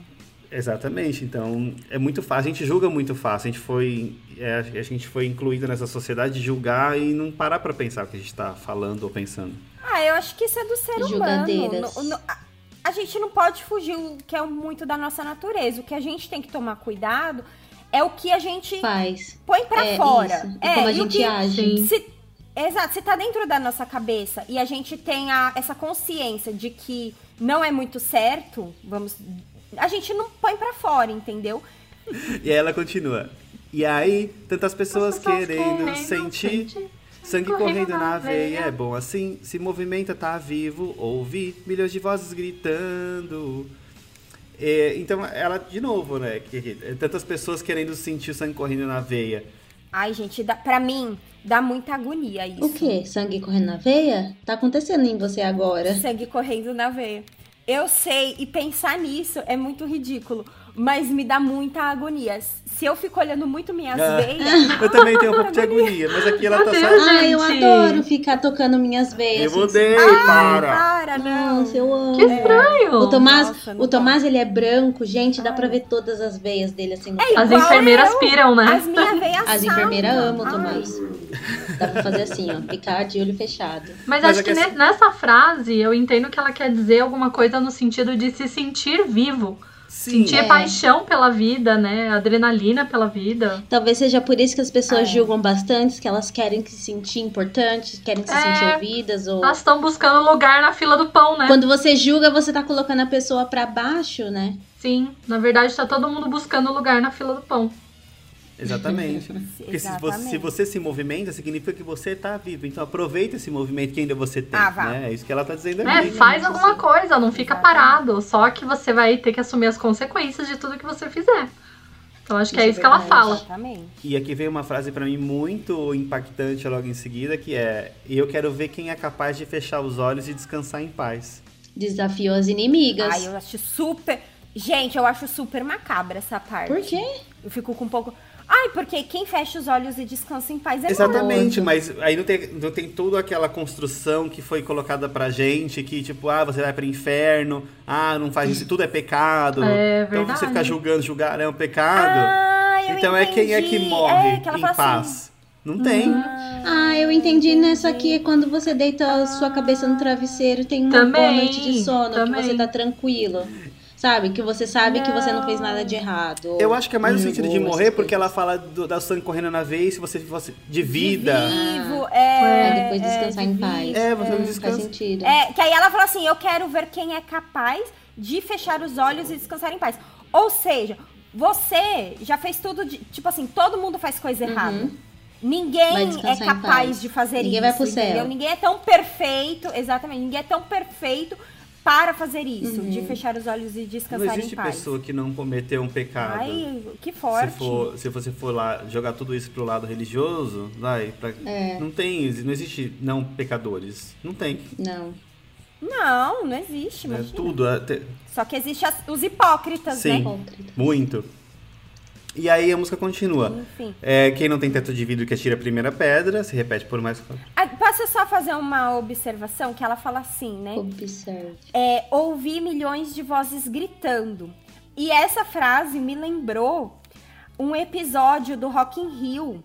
C: Exatamente. Então é muito fácil. A gente julga muito fácil. A gente foi, é, a gente foi incluído nessa sociedade de julgar e não parar pra pensar o que a gente tá falando ou pensando.
D: Ah, eu acho que isso é do ser humano. No- no- a, a gente não pode fugir o que é muito da nossa natureza. O que a gente tem que tomar cuidado é o que a gente
E: Faz.
D: põe pra
E: é
D: fora.
E: Isso. E
D: É,
E: como a
D: o
E: gente
D: que-
E: age.
D: Se, exato, se tá dentro da nossa cabeça e a gente tem a- essa consciência de que não é muito certo, vamos. A gente não põe pra fora, entendeu?
C: E aí ela continua. E aí, tantas pessoas,
B: As pessoas
C: querendo,
B: querendo
C: sentir.
B: sentir
C: Sangue correndo na veia é bom assim, se movimenta, tá vivo, ouve milhões de vozes gritando. É, então, ela, de novo, né? que- que- tantas pessoas querendo sentir o sangue correndo na veia.
D: Ai, gente, dá, pra mim, dá muita agonia isso.
E: O quê? Sangue correndo na veia? Tá acontecendo em você agora.
D: Sangue correndo na veia. Eu sei, e pensar nisso é muito ridículo, mas me dá muita agonia. Se eu fico olhando muito minhas
C: Ah.
D: veias,
C: Eu também tenho um pouco de agonia, mas aqui ela tá só.
E: Ai, eu adoro ficar tocando minhas veias.
C: Eu
E: assim.
C: odeio, para!
D: para, não.
E: Nossa, eu amo.
B: Que estranho!
E: O Tomás,
D: Nossa,
E: o Tomás ele é branco, gente, dá pra ver todas as veias dele assim. no
D: É
B: As enfermeiras
D: eu.
B: piram, né?
D: As minhas veias
E: As enfermeiras amam o. Tomás. Dá pra fazer assim, ó, ficar de olho fechado.
B: Mas,
C: Mas
B: acho
C: é
B: que
C: que assim-
B: nessa frase eu entendo que ela quer dizer alguma coisa no sentido de se sentir vivo.
C: Sim.
B: Sentir
E: É.
B: paixão pela vida, né? Adrenalina pela vida.
E: Talvez seja por isso que as pessoas
D: É.
E: julgam bastante, que elas querem se sentir importantes, querem se
B: É.
E: sentir ouvidas ou
B: Elas estão buscando lugar na fila do pão, né?
E: quando você julga, você tá colocando a pessoa pra baixo, né?
B: Sim, na verdade tá todo mundo buscando lugar na fila do pão.
C: Exatamente. Porque se você,
D: Exatamente.
C: se você se movimenta, significa que você tá vivo. Então aproveita esse movimento que ainda você tem.
D: Ah,
C: né? É isso que ela tá dizendo
B: É,
C: aqui.
B: faz alguma coisa, não fica
D: Exatamente.
B: parado. Só que você vai ter que assumir as consequências de tudo que você fizer. Então acho que é
E: Isso é
B: que ela fala.
D: Exatamente.
C: E aqui veio uma frase pra mim muito impactante logo em seguida, que é: Eu quero ver quem é capaz de fechar os olhos e descansar em paz.
E: Desafiou as inimigas.
D: Ai, eu acho super. Gente, eu acho super macabra essa parte.
E: Por quê?
D: Eu fico com um pouco. Ai, porque quem fecha os olhos e descansa em paz é
C: Exatamente,
E: morto.
C: mas aí não tem, não tem toda aquela construção que foi colocada pra gente, que tipo, ah, você vai pro inferno, ah, não faz isso, tudo é pecado.
B: É
C: então você
B: verdade.
C: fica julgando, julgar é um pecado.
D: Ah, eu
C: então é quem é que
D: entendi.
C: morre
D: É, que
C: em
D: fala
C: paz.
D: assim,
C: Não tem.
E: Ah, eu entendi nessa aqui, é quando você deita a sua cabeça no travesseiro, tem uma boa
B: Também,
E: noite de sono,
B: também.
E: que você tá tranquilo. Sabe? Que você sabe que você não fez nada de errado.
C: Eu acho que é mais no
E: Hum,
C: sentido de morrer, porque ela fala do, da sangue correndo na veia, se você fosse de vida.
D: Vivo,
E: Aí
D: é.
E: depois descansar em
D: de
E: paz.
C: É, você não
E: Faz
C: descansa.
E: sentido.
D: É, que aí ela fala assim: eu quero ver quem é capaz de fechar os olhos e descansar em paz. Ou seja, você já fez tudo de. Tipo assim, todo mundo faz coisa errada.
E: Vai
D: Ninguém é
E: em
D: capaz de fazer
E: Ninguém
D: isso.
E: vai pro céu.
D: entendeu? Ninguém é tão perfeito, exatamente, ninguém é tão perfeito para fazer isso,
E: Uhum.
D: de fechar os olhos e
C: Não
D: descansar
C: existe
D: em paz.
C: pessoa que não cometeu um pecado.
D: Ai, que
C: se,
D: forte.
C: for, se você for lá jogar tudo isso pro lado religioso, vai, pra-
E: É.
C: não tem, não existe não pecadores. Não tem.
E: Não.
D: Não, não existe,
C: É
D: imagina.
C: tudo. é, te-
D: Só que existe as- os hipócritas,
C: Sim.
D: né?
E: Hipócrita.
C: Muito. E aí a música continua.
D: Enfim.
C: É, quem não tem teto de vidro que atira a primeira pedra, se repete por mais.
D: Ah, Posso só fazer uma observação? Que ela fala assim, né?
E: Observe.
D: É, ouvi milhões de vozes gritando. E essa frase me lembrou um episódio do Rock in Rio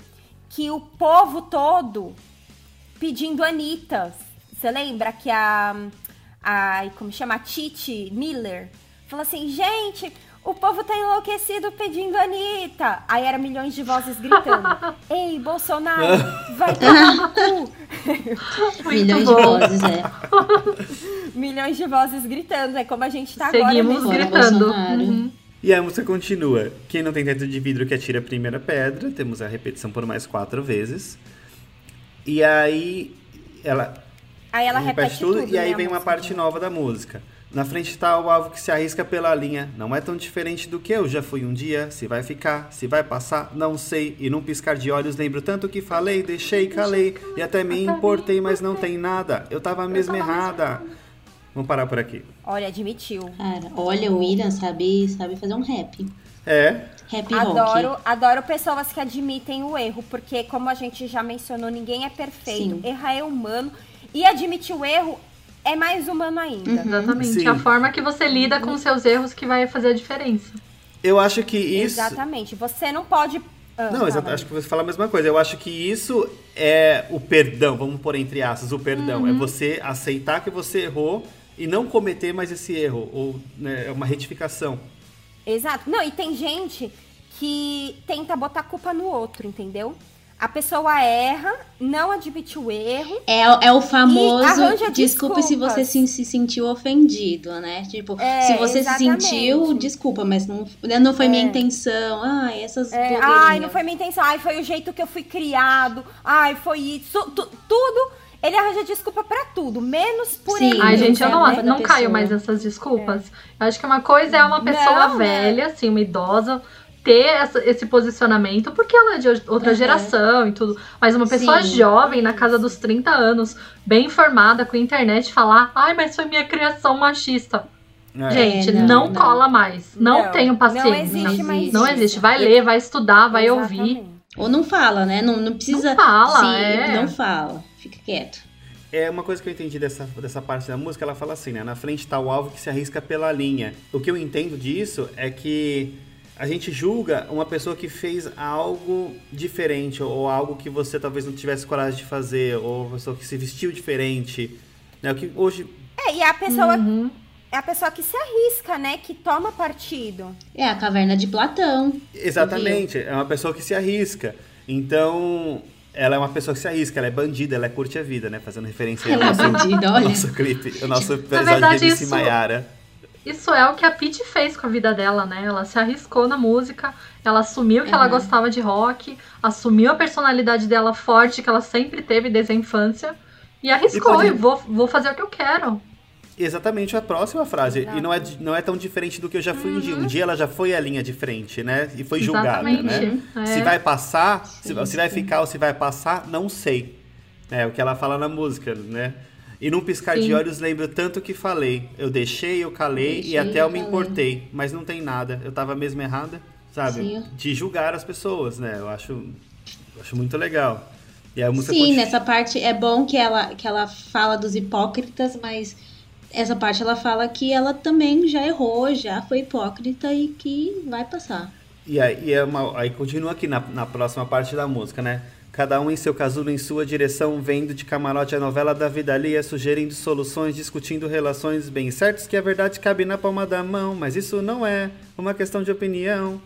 D: que o povo todo pedindo Anitta. Você lembra que a, a como chama, a Titi Miller falou assim, gente, o povo tá enlouquecido pedindo Anitta. Aí era milhões de vozes gritando, ei, Bolsonaro, vai tomar no cu.
E: Milhões
B: bom.
E: de vozes, é.
D: Milhões de vozes gritando, é como a gente tá
B: Seguimos
D: agora.
E: Fora
B: gritando. Uhum.
C: E a música continua. Quem não tem teto de vidro que atira a primeira pedra, temos a repetição por mais quatro vezes. E aí ela
D: Aí ela repete,
C: tudo,
D: tudo,
C: e aí
D: né,
C: vem uma
D: música.
C: parte nova da música. Na frente está o alvo que se arrisca pela linha. Não é tão diferente do que eu já fui um dia. Se vai ficar, se vai passar, não sei. E num piscar de olhos lembro tanto que falei, deixei, calei. E até me importei, mas não tem nada. Eu tava mesmo errada. Vamos parar por aqui.
D: Olha, admitiu.
E: Cara, olha, o William sabe, sabe fazer um rap.
C: É,
E: Rap
D: Adoro,
E: rock.
D: adoro pessoas que admitem o erro, porque como a gente já mencionou, ninguém é perfeito.
E: Sim.
D: Errar é humano. E admitir o erro é mais humano ainda.
E: Uhum.
B: Exatamente.
C: Sim.
B: A forma que você lida com seus erros que vai fazer a diferença.
C: eu acho que isso.
D: Exatamente. Você não pode. Ah,
C: Não, exato, acho que você fala a mesma coisa. Eu acho que isso é o perdão, vamos pôr entre aspas, o perdão.
D: Uhum.
C: É você aceitar que você errou e não cometer mais esse erro. Ou né, é uma retificação.
D: Exato. Não, e tem gente que tenta botar a culpa no outro, entendeu? A pessoa erra, não admite o erro.
E: É, é o famoso desculpe se
D: desculpas.
E: você se, se sentiu ofendido, né? Tipo,
D: É,
E: se você
D: exatamente.
E: se sentiu, desculpa, mas não, não foi minha
D: É.
E: intenção. Ai, essas
D: É, ai, não foi minha intenção. Ai, foi o jeito que eu fui criado. Ai, foi isso. Tu- tudo. Ele arranja desculpa pra tudo, menos por
E: Sim.
D: ele.
B: Ai, gente, eu não,
E: né, da
B: não caio
E: pessoa.
B: mais nessas desculpas. Eu acho que uma coisa é uma pessoa
D: Não, né?
B: velha, assim, uma idosa, ter essa- esse posicionamento, porque ela é de outra
E: Uhum.
B: geração e tudo. Mas uma pessoa
E: Sim.
B: jovem, na casa dos 30 anos, bem informada com a internet, falar, ai, mas foi minha criação machista.
C: É.
B: Gente,
E: não,
B: não,
E: não.
B: cola mais. Não,
D: Não,
B: tenho paciência.
D: Não existe mais
E: existe.
B: Não
D: isso.
B: existe. Vai ler, vai estudar, vai ouvir.
D: Exatamente.
E: Ou não fala, né? Não, não precisa.
B: Não fala,
E: Sim,
B: é.
E: não fala. Fica quieto.
C: É uma coisa que eu entendi dessa, dessa parte da música, ela fala assim, né? Na frente está o alvo que se arrisca pela linha. O que eu entendo disso é que a gente julga uma pessoa que fez algo diferente, ou algo que você talvez não tivesse coragem de fazer, ou uma pessoa que se vestiu diferente. Né? O que hoje.
D: É, e a pessoa
B: Uhum.
D: é a pessoa que se arrisca, né? Que toma partido.
E: É a caverna de Platão.
C: Exatamente, é uma pessoa que se arrisca. Então, ela é uma pessoa que se arrisca, ela é bandida, ela é curte a vida, né? Fazendo referência aí ao
E: Ela é
C: nosso,
E: bandida, olha.
C: nosso clipe, o nosso episódio
B: verdade,
C: de MC
B: isso-
C: Maiara.
B: Isso é o que a Pete fez com a vida dela, né? Ela se arriscou na música, ela assumiu que ela
E: Uhum.
B: gostava de rock, assumiu a personalidade dela forte que ela sempre teve desde a infância e arriscou
C: pode-
B: e vou, vou fazer o que eu quero.
C: Exatamente a próxima frase.
D: Exato.
C: E não é, não é tão diferente do que eu já fui um dia. Um dia ela já foi a linha de frente, né? E foi julgada,
B: Exatamente.
C: né?
B: É.
C: Se vai passar, se,
E: Sim,
C: se vai
E: sim.
C: ficar ou se vai passar, não sei. É o que ela fala na música, né? E num piscar de
B: Sim.
C: olhos lembro tanto que falei. Eu deixei, eu calei
E: Deixei,
C: e até eu me
E: falei.
C: importei. Mas não tem nada. Eu tava mesmo errada, sabe?
E: Sim.
C: De julgar as pessoas, né? Eu acho, eu acho muito legal. E a música
E: Sim,
C: continua-
E: nessa parte é bom que ela, que ela fala dos hipócritas, mas essa parte ela fala que ela também já errou, já foi hipócrita e que vai passar.
C: E aí, e é uma- aí continua aqui na, na próxima parte da música, né? Cada um em seu casulo, em sua direção, vendo de camarote a novela da vida alheia, sugerindo soluções, discutindo relações bem certos que a verdade cabe na palma da mão, mas isso não é uma questão de opinião.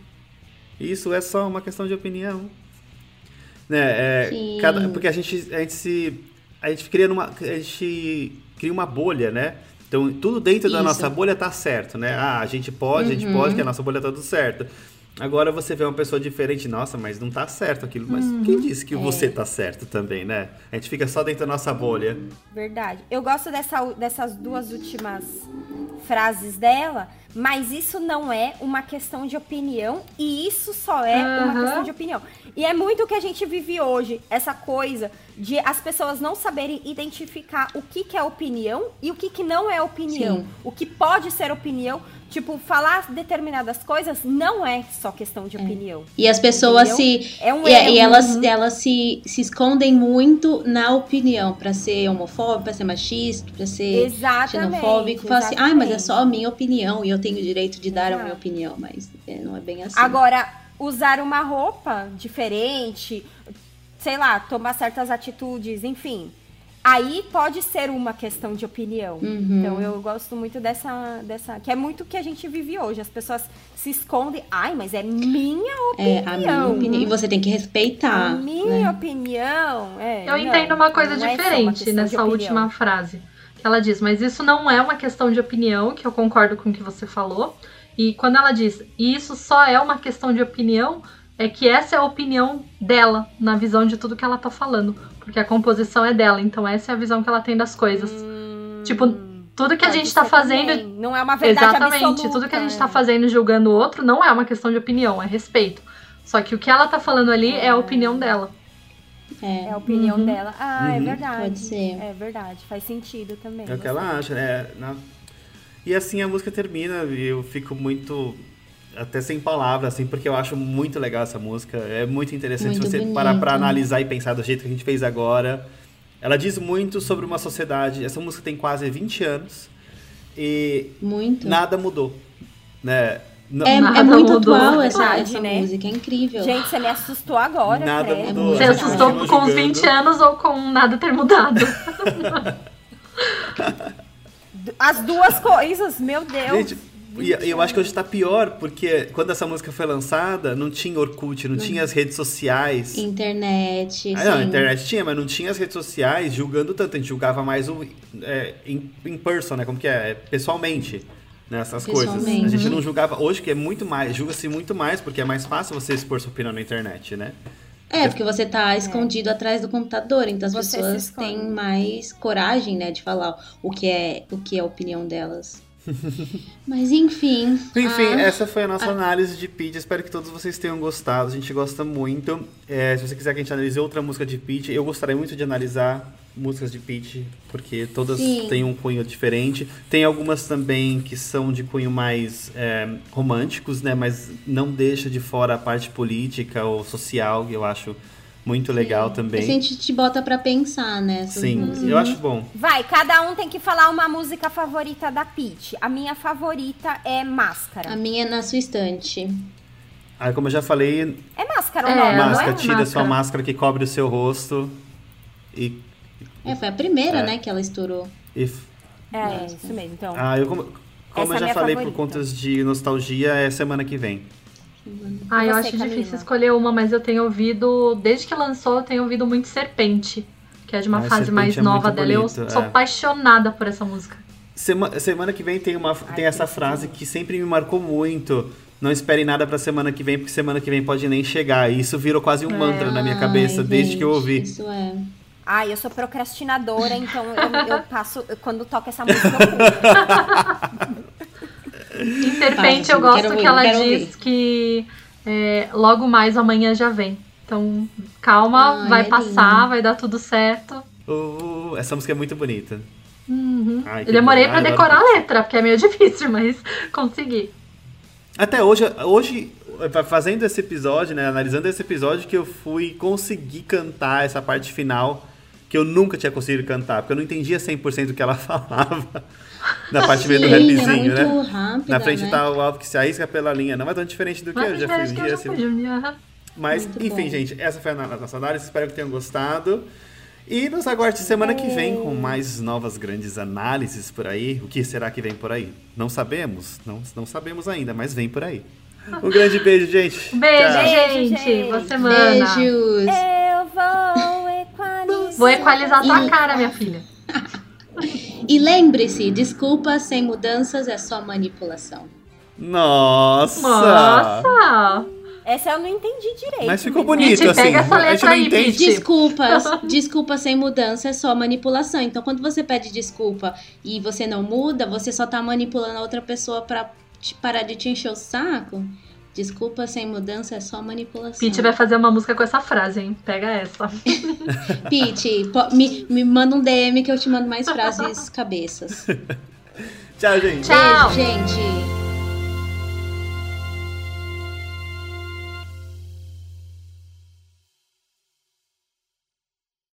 C: Isso é só uma questão de opinião. Né? É, cada- porque a gente, a gente se. A gente cria numa. A gente cria uma bolha, né? Então, tudo dentro da
E: Isso.
C: nossa bolha tá certo, né? Ah, a gente pode, a gente
E: Uhum.
C: pode, que a nossa bolha tá tudo certo. Agora você vê uma pessoa diferente, nossa, mas não tá certo aquilo. Mas quem disse que você tá certo também, né? A gente fica só dentro da nossa bolha.
D: Verdade. Eu gosto dessa, dessas duas últimas frases dela, mas isso não é uma questão de opinião e isso só é uma
B: Aham.
D: questão de opinião. E é muito o que a gente vive hoje, essa coisa de as pessoas não saberem identificar o que, que é opinião e o que, que não é opinião.
E: Sim.
D: O que pode ser opinião. Tipo, falar determinadas coisas não é só questão de opinião.
E: E as pessoas
D: Entendeu?
E: se.
D: É um
E: e,
D: erro.
E: e elas, elas se, se escondem muito na opinião, pra ser homofóbico, pra ser machista, pra ser
D: Exatamente.
E: xenofóbico. Fala assim, ai, mas é só a minha opinião e eu tenho o direito de dar a
D: Exato.
E: minha opinião, mas é, não é bem assim.
D: Agora, usar uma roupa diferente, sei lá, tomar certas atitudes, enfim. Aí pode ser uma questão de opinião.
E: Uhum.
D: Então eu gosto muito dessa, dessa. Que é muito o que a gente vive hoje. As pessoas se escondem. Ai, mas é minha
E: é
D: opinião.
E: a minha opinião. E você tem que respeitar.
D: A minha
E: né?
D: opinião. É,
B: Eu
D: não,
B: entendo uma coisa
D: é uma
B: diferente
D: de
B: nessa última frase. Que ela diz, mas isso não é uma questão de opinião, que eu concordo com o que você falou. E quando ela diz, e isso só é uma questão de opinião, é que essa é a opinião dela, na visão de tudo que ela tá falando. Porque a composição é dela, então essa é a visão que ela tem das coisas. Tipo, tudo que a
D: Hum, Pode
B: gente tá
D: ser
B: fazendo.
D: também. Não é uma verdade
B: Exatamente,
D: absoluta.
B: tudo que a gente
D: é.
B: tá fazendo julgando o outro não é uma questão de opinião, é respeito. Só que o que ela tá falando ali é a opinião dela.
E: É,
D: É a opinião
B: Uhum.
D: dela. Ah, é
C: Uhum.
D: verdade.
E: Pode ser.
D: É verdade. Faz sentido também.
C: É o que ela acha, né? Na- E assim a música termina e eu fico muito. Até sem palavras, assim, porque eu acho muito legal essa música. É muito interessante
E: Muito
C: você
E: bonito.
C: parar pra analisar e pensar do jeito que a gente fez agora. Ela diz muito sobre uma sociedade. Essa música tem quase 20 anos e
E: muito.
C: nada mudou. Né? N-
E: É, é muito
B: mudou.
E: atual essa,
D: Verdade,
E: essa
D: né?
E: música, é incrível.
D: Gente, você me assustou agora,
C: Nada mudou.
B: Você assustou
C: continua
B: com os
C: julgando.
B: 20 anos ou com nada ter mudado?
D: As duas coisas, meu Deus.
C: Gente, e eu acho que hoje tá pior, porque quando essa música foi lançada, não tinha Orkut, não tinha as redes sociais.
E: Internet,
C: Ah, não, internet tinha, mas não tinha as redes sociais julgando tanto. A gente julgava mais o é, in, in person, né? Como que é? É, Pessoalmente. Né, essas coisas.
E: Pessoalmente.
C: A gente não julgava. Hoje que é muito mais, julga-se muito mais, porque é mais fácil você expor sua opinião na internet, né?
E: É, porque você tá escondido atrás do computador, então as
D: Você
E: pessoas têm mais coragem, né, de falar o que é, o que é a opinião delas. Mas enfim.
C: Enfim, essa foi a nossa análise de Peach. Espero que todos vocês tenham gostado. A gente gosta muito. É, se você quiser que a gente analise outra música de Peach, eu gostaria muito de analisar músicas de Peach, porque todas
E: Sim.
C: têm um cunho diferente. Tem algumas também que são de cunho mais é, românticos, né? Mas não deixa de fora a parte política ou social, que eu acho muito legal
E: a
C: também.
E: gente te bota pra pensar, né?
C: Sim,
E: músicas.
C: eu acho bom.
D: Vai, cada um tem que falar uma música favorita da Peach. A minha favorita é Máscara.
E: A minha é na sua estante.
C: Aí, como eu já falei,
D: É Máscara o
B: É,
D: nome, não
C: máscara,
D: é?
C: tira
B: Máscara.
C: sua máscara que cobre o seu rosto. E.
E: É, foi a primeira,
C: É.
E: né, que ela estourou.
C: e
D: É, isso mesmo. Então,
C: Ah, eu como, como
D: é
C: eu
D: a
C: já falei
D: favorita.
C: por contas de nostalgia, é semana que vem.
B: Ah, eu acho
D: Camila?
B: difícil escolher uma, mas eu tenho ouvido, desde que lançou, eu tenho ouvido muito Serpente, que é de uma
C: Ah,
B: fase
C: Serpente
B: mais
C: é
B: nova dela. Eu
C: bonito,
B: sou
C: é.
B: apaixonada por essa música.
C: Sema- semana que vem tem, uma, tem essa frase que sempre me marcou muito. Não espere nada pra semana que vem, porque semana que vem pode nem chegar. E isso virou quase um mantra na minha cabeça
E: Ai,
C: desde que eu
E: gente,
C: ouvi.
E: Isso é.
D: Ai, eu sou procrastinadora, então eu, eu passo. Quando toca essa música, eu.
B: Em Serpente,
E: Fala,
B: eu gosto que ela diz
E: ouvir.
B: que é, logo mais amanhã já vem. Então, calma,
E: Ai,
B: vai
E: é
B: passar,
E: lindo.
B: vai dar tudo certo.
C: Uh, essa música é muito bonita.
B: Uhum.
C: Ai,
B: Eu demorei
C: bom.
B: pra
C: Ai, eu
B: decorar a letra, porque é meio difícil, mas consegui.
C: Até hoje, hoje, fazendo esse episódio, né, analisando esse episódio, que eu fui conseguir cantar essa parte final que eu nunca tinha conseguido cantar, porque eu não entendia 100% o que ela falava. Na parte meio do rapzinho, né?
E: rápida,
C: Na frente
E: né?
C: tá o alvo que se arrisca pela linha. Não é tão diferente do que
B: Mas
C: eu já
B: acho
C: um dia. assim. Mas,
E: Muito
C: enfim,
E: bom.
C: gente, essa foi a nossa análise. Espero que tenham gostado. E nos aguarde semana que vem com mais novas grandes análises por aí. O que será que vem por aí? Não sabemos. Não, não sabemos ainda, mas vem por aí. Um grande beijo, gente.
B: Beijo,
C: Tchau.
B: gente. Boa semana.
E: Beijos.
D: Eu vou equalizar.
B: Vou equalizar tua
E: E-
B: cara, minha filha.
E: E lembre-se, desculpas sem mudanças é só manipulação.
C: Nossa!
B: Nossa!
D: Essa eu não entendi direito.
C: Mas ficou
D: mas-
C: bonito,
B: Gente,
C: assim.
B: pega essa
C: a gente
B: letra
C: não
B: aí,
C: entende.
E: Desculpas, desculpas sem mudança é só manipulação. Então, quando você pede desculpa e você não muda, você só tá manipulando a outra pessoa pra te- parar de te encher o saco. Desculpa sem mudança é só manipulação.
B: Pete vai fazer uma música com essa frase, hein? Pega essa.
E: Pete, me, me manda um DM que eu te mando mais frases cabeças.
C: Tchau, gente.
B: Tchau.
E: Beijo, gente.